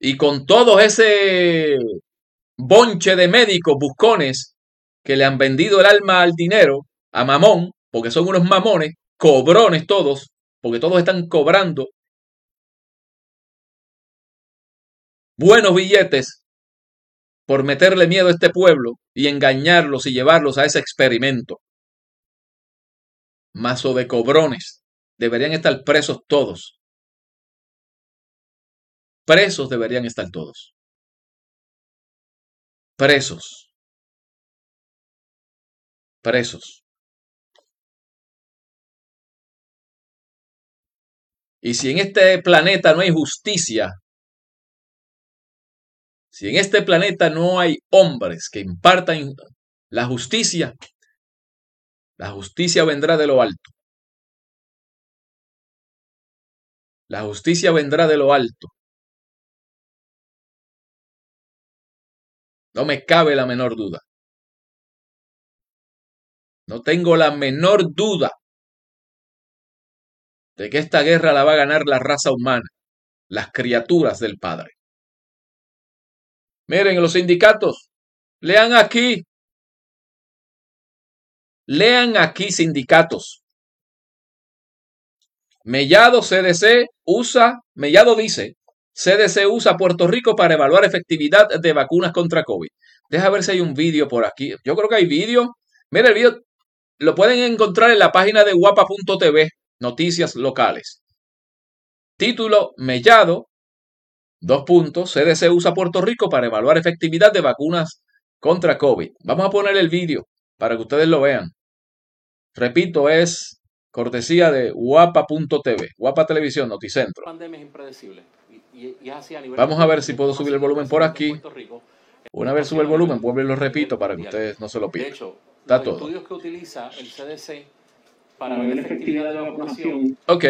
S3: Y con todo ese bonche de médicos buscones que le han vendido el alma al dinero, a mamón, porque son unos mamones, cobrones todos, porque todos están cobrando buenos billetes por meterle miedo a este pueblo y engañarlos y llevarlos a ese experimento. Mazo de cobrones. Deberían estar presos todos. Presos deberían estar todos. Presos. Presos. Y si en este planeta no hay justicia, si en este planeta no hay hombres que impartan la justicia, la justicia vendrá de lo alto. La justicia vendrá de lo alto. No me cabe la menor duda. No tengo la menor duda de que esta guerra la va a ganar la raza humana, las criaturas del Padre. Miren, los sindicatos, lean aquí, lean aquí sindicatos. Mellado CDC usa, Mellado dice, CDC usa Puerto Rico para evaluar efectividad de vacunas contra COVID. Deja ver si hay un vídeo por aquí. Yo creo que hay vídeo. Mira el vídeo, lo pueden encontrar en la página de guapa.tv. Noticias locales. Título Mellado. Dos puntos. CDC usa Puerto Rico para evaluar efectividad de vacunas contra COVID. Vamos a poner el vídeo para que ustedes lo vean. Repito, es cortesía de guapa.tv, guapa televisión, noticentro. Vamos a ver si puedo subir el volumen por aquí. Una vez sube el volumen, vuelvo y lo repito para que ustedes no se lo pierdan. Está todo. estudios que utiliza el CDC para ver la efectividad de la vacunación Ok.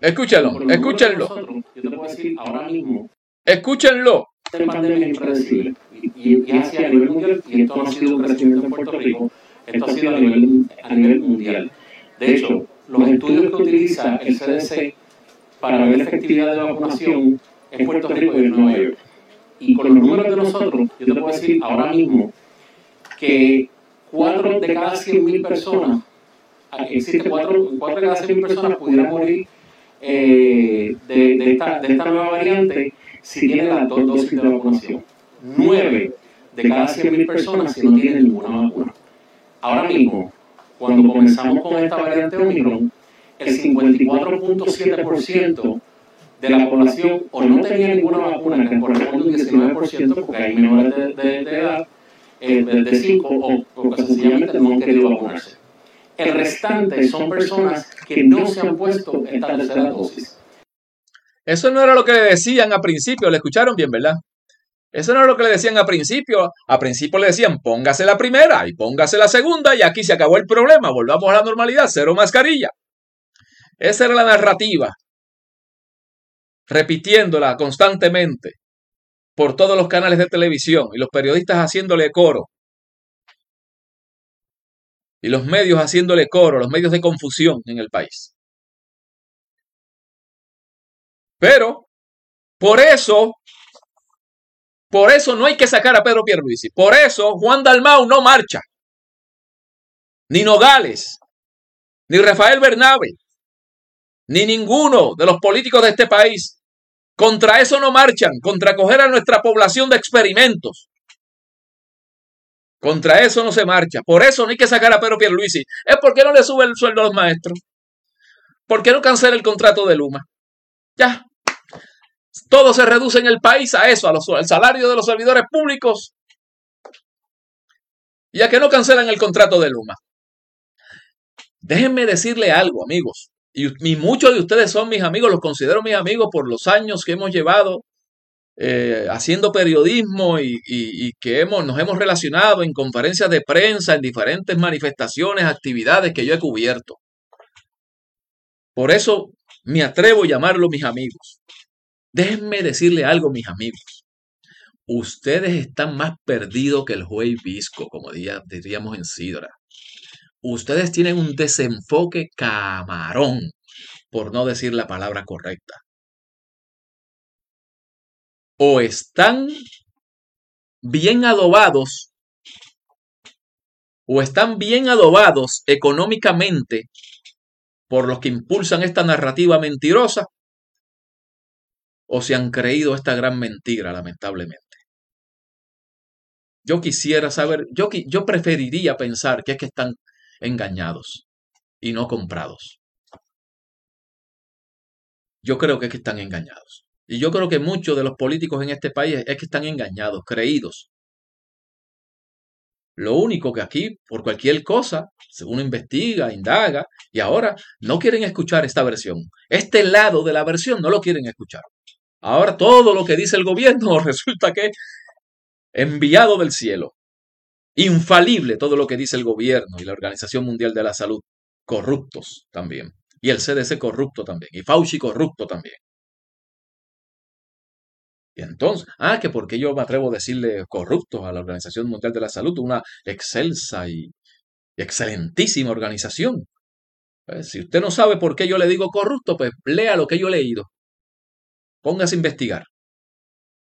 S3: Escúchalo, escúchenlo. Yo te puedo decir ahora mismo. Escúchenlo. Esta pandemia es impredecible. Y, y es a nivel mundial, y esto no ha sido un crecimiento en Puerto Rico, esto ha sido a nivel, a nivel mundial. De hecho, los estudios que utiliza el CDC para ver la efectividad de la vacunación en Puerto Rico y en Nueva York.
S4: Y con los números de nosotros, yo te puedo decir ahora mismo que 4 de cada 100.000 personas, existe 4, 4 de cada 100.000 personas pudieran morir eh, de, esta, de esta nueva variante si tienen las dos dosis de vacunación. 9 de cada 100.000 personas si no tienen ninguna vacuna. Ahora mismo, cuando comenzamos con esta variante Omicron, el 54.7% de la población o no tenía ninguna vacuna, que corresponde un 19%, porque hay menores de, edad, eh, de 5 o, o sencillamente no han querido vacunarse. El restante son personas que no se han puesto esta tercera dosis.
S3: Eso no era lo que le decían a principio, le escucharon bien, ¿verdad? Eso no era lo que le decían a principio. A principio le decían póngase la primera y póngase la segunda y aquí se acabó el problema, volvamos a la normalidad, cero mascarilla. Esa era la narrativa, repitiéndola constantemente por todos los canales de televisión y los periodistas haciéndole coro. Y los medios haciéndole coro, los medios de confusión en el país. Pero, por eso, por eso no hay que sacar a Pedro Pierluisi. Por eso Juan Dalmau no marcha. Ni Nogales, ni Rafael Bernabe, ni ninguno de los políticos de este país. Contra eso no marchan, contra coger a nuestra población de experimentos. Contra eso no se marcha. Por eso no hay que sacar a Pedro Pierluisi. Es porque no le sube el sueldo a los maestros. ¿Por qué no cancela el contrato de Luma? Ya. Todo se reduce en el país a eso, al salario de los servidores públicos. Y a que no cancelan el contrato de Luma. Déjenme decirle algo, amigos. Y, muchos de ustedes son mis amigos, los considero mis amigos por los años que hemos llevado eh, haciendo periodismo y, que hemos, nos hemos relacionado en conferencias de prensa, en diferentes manifestaciones, actividades que yo he cubierto. Por eso me atrevo a llamarlo mis amigos. Déjenme decirle algo, mis amigos. Ustedes están más perdidos que el juez visco, como diríamos en Sidra ustedes tienen un desenfoque camarón, por no decir la palabra correcta. O están bien adobados, o están bien adobados económicamente por los que impulsan esta narrativa mentirosa, o se han creído esta gran mentira, lamentablemente. Yo quisiera saber, yo, yo preferiría pensar que es que están engañados y no comprados. Yo creo que es que están engañados. Y yo creo que muchos de los políticos en este país es que están engañados, creídos. Lo único que aquí, por cualquier cosa, uno investiga, indaga, y ahora no quieren escuchar esta versión. Este lado de la versión no lo quieren escuchar. Ahora todo lo que dice el gobierno resulta que enviado del cielo infalible todo lo que dice el gobierno y la Organización Mundial de la Salud, corruptos también. Y el CDC corrupto también. Y Fauci corrupto también. Y entonces, ah, que porque yo me atrevo a decirle corruptos a la Organización Mundial de la Salud, una excelsa y excelentísima organización. Pues, si usted no sabe por qué yo le digo corrupto, pues lea lo que yo he leído. Póngase a investigar.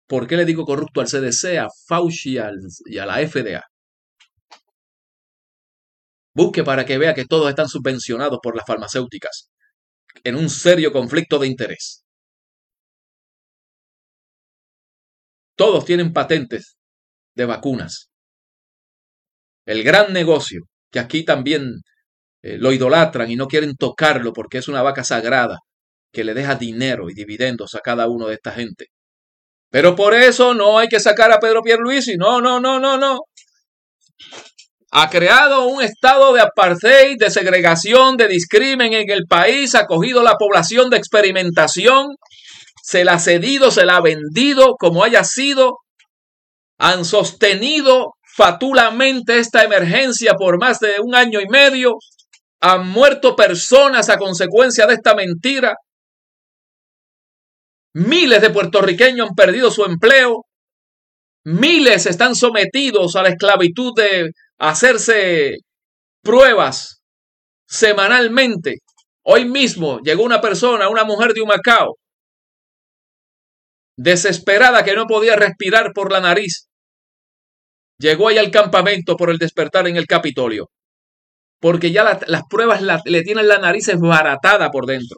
S3: ¿Por qué le digo corrupto al CDC, a Fauci y a la FDA? Busque para que vea que todos están subvencionados por las farmacéuticas en un serio conflicto de interés. Todos tienen patentes de vacunas. El gran negocio, que aquí también eh, lo idolatran y no quieren tocarlo porque es una vaca sagrada que le deja dinero y dividendos a cada uno de esta gente. Pero por eso no hay que sacar a Pedro Pierluisi. No, no, no, no, no ha creado un estado de apartheid, de segregación, de discrimen en el país, ha cogido la población de experimentación, se la ha cedido, se la ha vendido como haya sido, han sostenido fatulamente esta emergencia por más de un año y medio, han muerto personas a consecuencia de esta mentira, miles de puertorriqueños han perdido su empleo, miles están sometidos a la esclavitud de hacerse pruebas semanalmente. Hoy mismo llegó una persona, una mujer de Humacao, desesperada que no podía respirar por la nariz, llegó ahí al campamento por el despertar en el Capitolio, porque ya las pruebas le tienen la nariz esbaratada por dentro.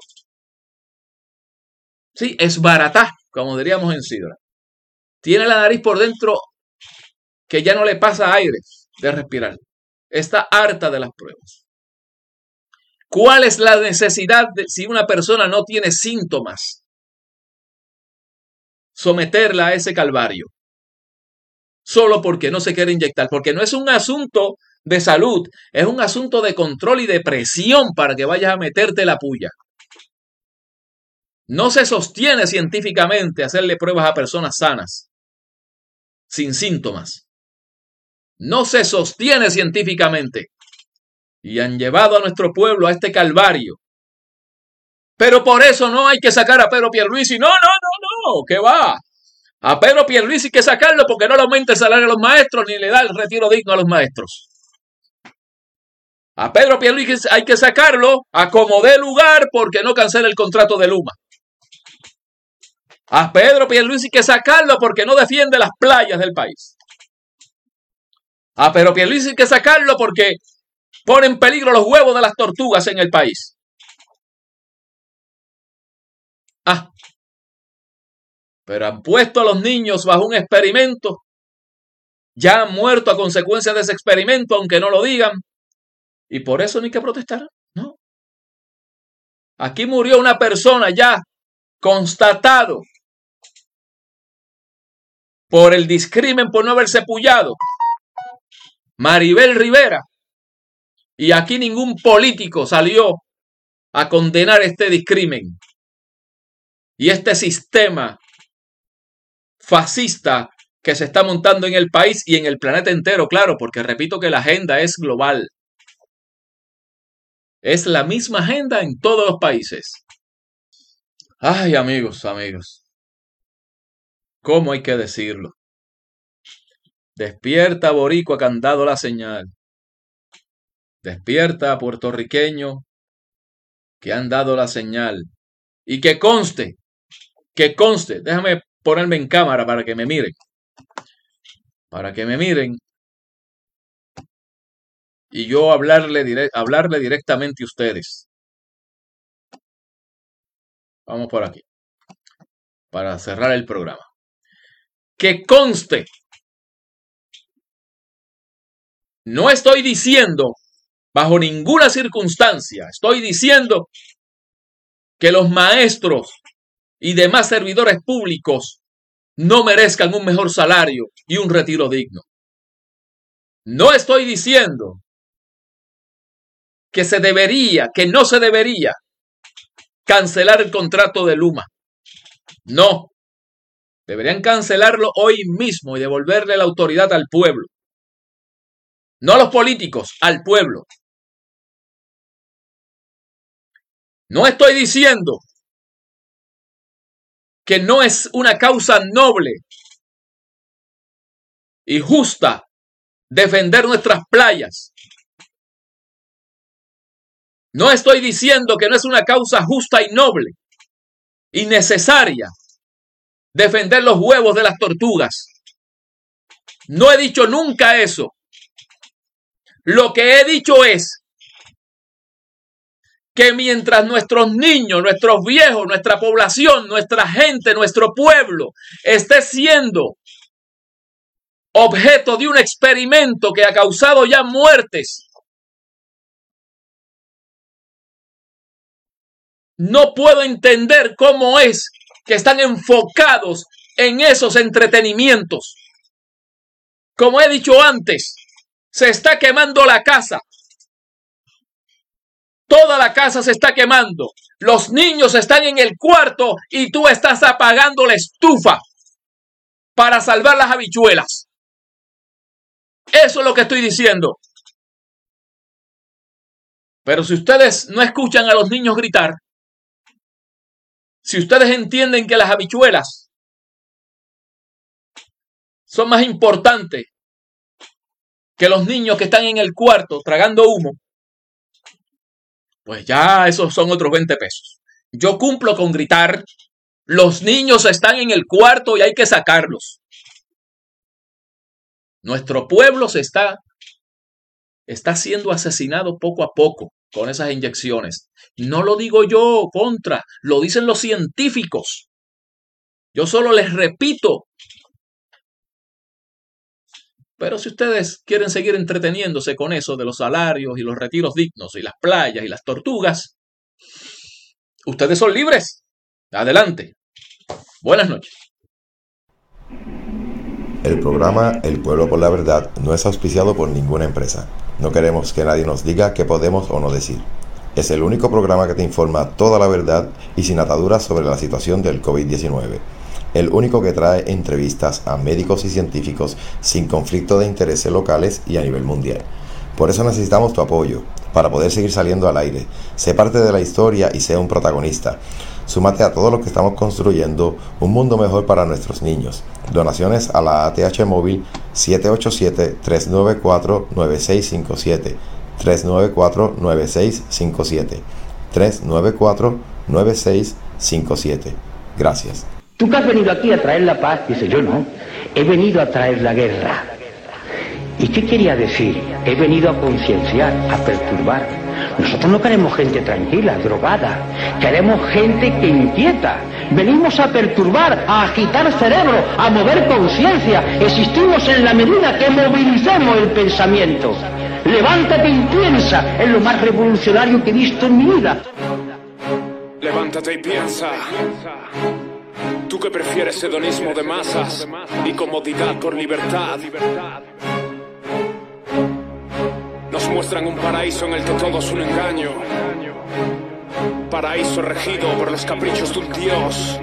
S3: Sí, es barata, como diríamos en Sidra. Tiene la nariz por dentro que ya no le pasa aire de respirar. Está harta de las pruebas. ¿Cuál es la necesidad de, si una persona no tiene síntomas? Someterla a ese calvario. Solo porque no se quiere inyectar. Porque no es un asunto de salud, es un asunto de control y de presión para que vayas a meterte la puya. No se sostiene científicamente hacerle pruebas a personas sanas, sin síntomas. No se sostiene científicamente. Y han llevado a nuestro pueblo a este calvario. Pero por eso no hay que sacar a Pedro Pierluisi. No, no, no, no, ¿qué va? A Pedro Pierluisi hay que sacarlo porque no le aumenta el salario a los maestros ni le da el retiro digno a los maestros. A Pedro Pierluisi hay que sacarlo a como dé lugar porque no cancela el contrato de Luma. A Pedro Pierluisi hay que sacarlo porque no defiende las playas del país. A Pedro Pierluisi hay que sacarlo porque pone en peligro los huevos de las tortugas en el país. Ah, pero han puesto a los niños bajo un experimento. Ya han muerto a consecuencia de ese experimento, aunque no lo digan. Y por eso ni que protestar. No. Aquí murió una persona ya constatado por el discrimen por no haberse pullado. Maribel Rivera. Y aquí ningún político salió a condenar este discrimen. Y este sistema fascista que se está montando en el país y en el planeta entero, claro, porque repito que la agenda es global. Es la misma agenda en todos los países. Ay, amigos, amigos. ¿Cómo hay que decirlo? Despierta, boricua, que han dado la señal. Despierta, puertorriqueño, que han dado la señal. Y que conste, que conste, déjame ponerme en cámara para que me miren. Para que me miren. Y yo hablarle, hablarle directamente a ustedes. Vamos por aquí. Para cerrar el programa que conste. No estoy diciendo, bajo ninguna circunstancia, estoy diciendo que los maestros y demás servidores públicos no merezcan un mejor salario y un retiro digno. No estoy diciendo que se debería, que no se debería cancelar el contrato de Luma. No, Deberían cancelarlo hoy mismo y devolverle la autoridad al pueblo. No a los políticos, al pueblo. No estoy diciendo que no es una causa noble y justa defender nuestras playas. No estoy diciendo que no es una causa justa y noble y necesaria defender los huevos de las tortugas. No he dicho nunca eso. Lo que he dicho es que mientras nuestros niños, nuestros viejos, nuestra población, nuestra gente, nuestro pueblo esté siendo objeto de un experimento que ha causado ya muertes, no puedo entender cómo es que están enfocados en esos entretenimientos. Como he dicho antes, se está quemando la casa. Toda la casa se está quemando. Los niños están en el cuarto y tú estás apagando la estufa para salvar las habichuelas. Eso es lo que estoy diciendo. Pero si ustedes no escuchan a los niños gritar, si ustedes entienden que las habichuelas son más importantes que los niños que están en el cuarto tragando humo, pues ya esos son otros 20 pesos. Yo cumplo con gritar, Los niños están en el cuarto y hay que sacarlos. Nuestro pueblo se está, está siendo asesinado poco a poco con esas inyecciones. No lo digo yo contra, lo dicen los científicos. Yo solo les repito. Pero si ustedes quieren seguir entreteniéndose con eso de los salarios y los retiros dignos y las playas y las tortugas, ustedes son libres. Adelante. Buenas noches.
S5: El programa El Pueblo por la Verdad no es auspiciado por ninguna empresa. No queremos que nadie nos diga qué podemos o no decir. Es el único programa que te informa toda la verdad y sin ataduras sobre la situación del COVID-19. El único que trae entrevistas a médicos y científicos sin conflicto de intereses locales y a nivel mundial. Por eso necesitamos tu apoyo, para poder seguir saliendo al aire. Sé parte de la historia y sea un protagonista. Súmate a todo lo que estamos construyendo un mundo mejor para nuestros niños. Donaciones a la ATH móvil 787-394-9657. 394-9657. 394-9657. Gracias.
S1: Tú que has venido aquí a traer la paz, dice yo no. He venido a traer la guerra. ¿Y qué quería decir? He venido a concienciar, a perturbar. Nosotros no queremos gente tranquila, drogada. Queremos gente que inquieta. Venimos a perturbar, a agitar cerebro, a mover conciencia. Existimos en la medida que movilicemos el pensamiento. Levántate y piensa. Es lo más revolucionario que he visto en mi vida.
S2: Levántate y piensa. Tú que prefieres hedonismo de masas y comodidad por libertad. Nos muestran un paraíso en el que todo es un engaño. Paraíso regido por los caprichos de un dios.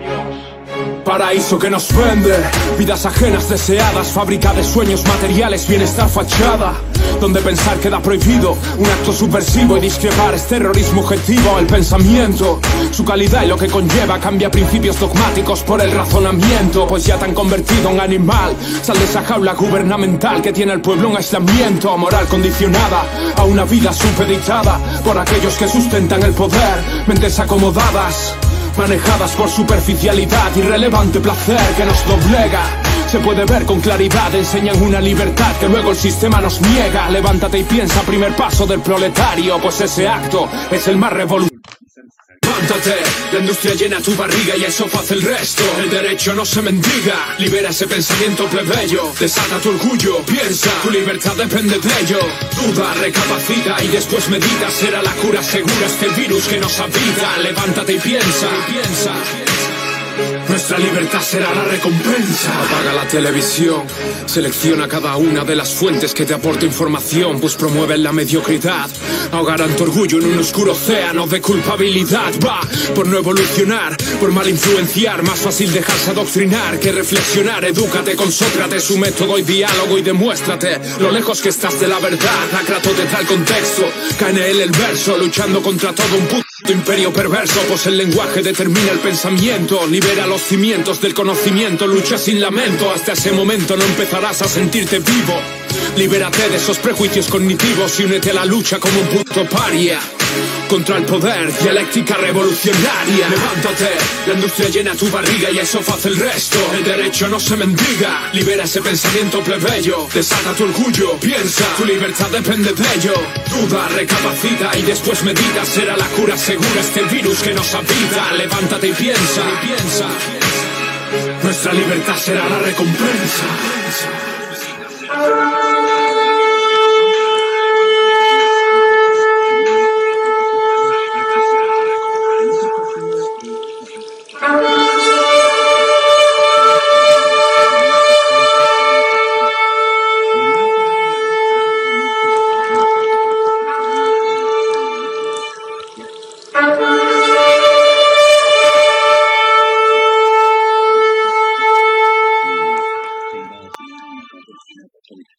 S2: Paraíso que nos vende, vidas ajenas deseadas, fábrica de sueños materiales, bienestar fachada, donde pensar queda prohibido, un acto subversivo y discrepar es terrorismo objetivo, el pensamiento, su calidad y lo que conlleva cambia principios dogmáticos por el razonamiento, pues ya tan convertido en animal, sal de esa jaula gubernamental que tiene el pueblo en aislamiento, moral condicionada a una vida supeditada por aquellos que sustentan el poder, mentes acomodadas manejadas por superficialidad, irrelevante placer que nos doblega. Se puede ver con claridad, enseñan una libertad que luego el sistema nos niega. Levántate y piensa, primer paso del proletario, pues ese acto es el más revolucionario. Levántate, la industria llena tu barriga y eso hace el resto. El derecho no se mendiga, libera ese pensamiento plebeyo. Desata tu orgullo, piensa, tu libertad depende de ello. Duda, recapacita y después medita. Será la cura segura este virus que nos habita. Levántate y piensa, piensa. Nuestra libertad será la recompensa. Apaga la televisión. Selecciona cada una de las fuentes que te aporta información, pues promueven la mediocridad. Ahogarán tu orgullo en un oscuro océano de culpabilidad. Va por no evolucionar, por mal influenciar. Más fácil dejarse adoctrinar que reflexionar. Edúcate con Sócrates, su método y diálogo y demuéstrate lo lejos que estás de la verdad. Acrato de tal contexto, él el verso, luchando contra todo un puto imperio perverso. Pues el lenguaje determina el pensamiento, libera los cimientos del conocimiento, lucha sin lamento. Hasta ese momento no empezarás a sentirte vivo. Libérate de esos prejuicios cognitivos y únete a la lucha como un puto paria. Contra el poder, dialéctica revolucionaria. Levántate, la industria llena tu barriga y eso hace el resto. El derecho no se mendiga, libera ese pensamiento plebeyo. Desata tu orgullo, piensa, tu libertad depende de ello. Duda, recapacita y después medita. Será la cura segura este virus que nos habita. Levántate y piensa, y piensa. Nuestra libertad será la recompensa.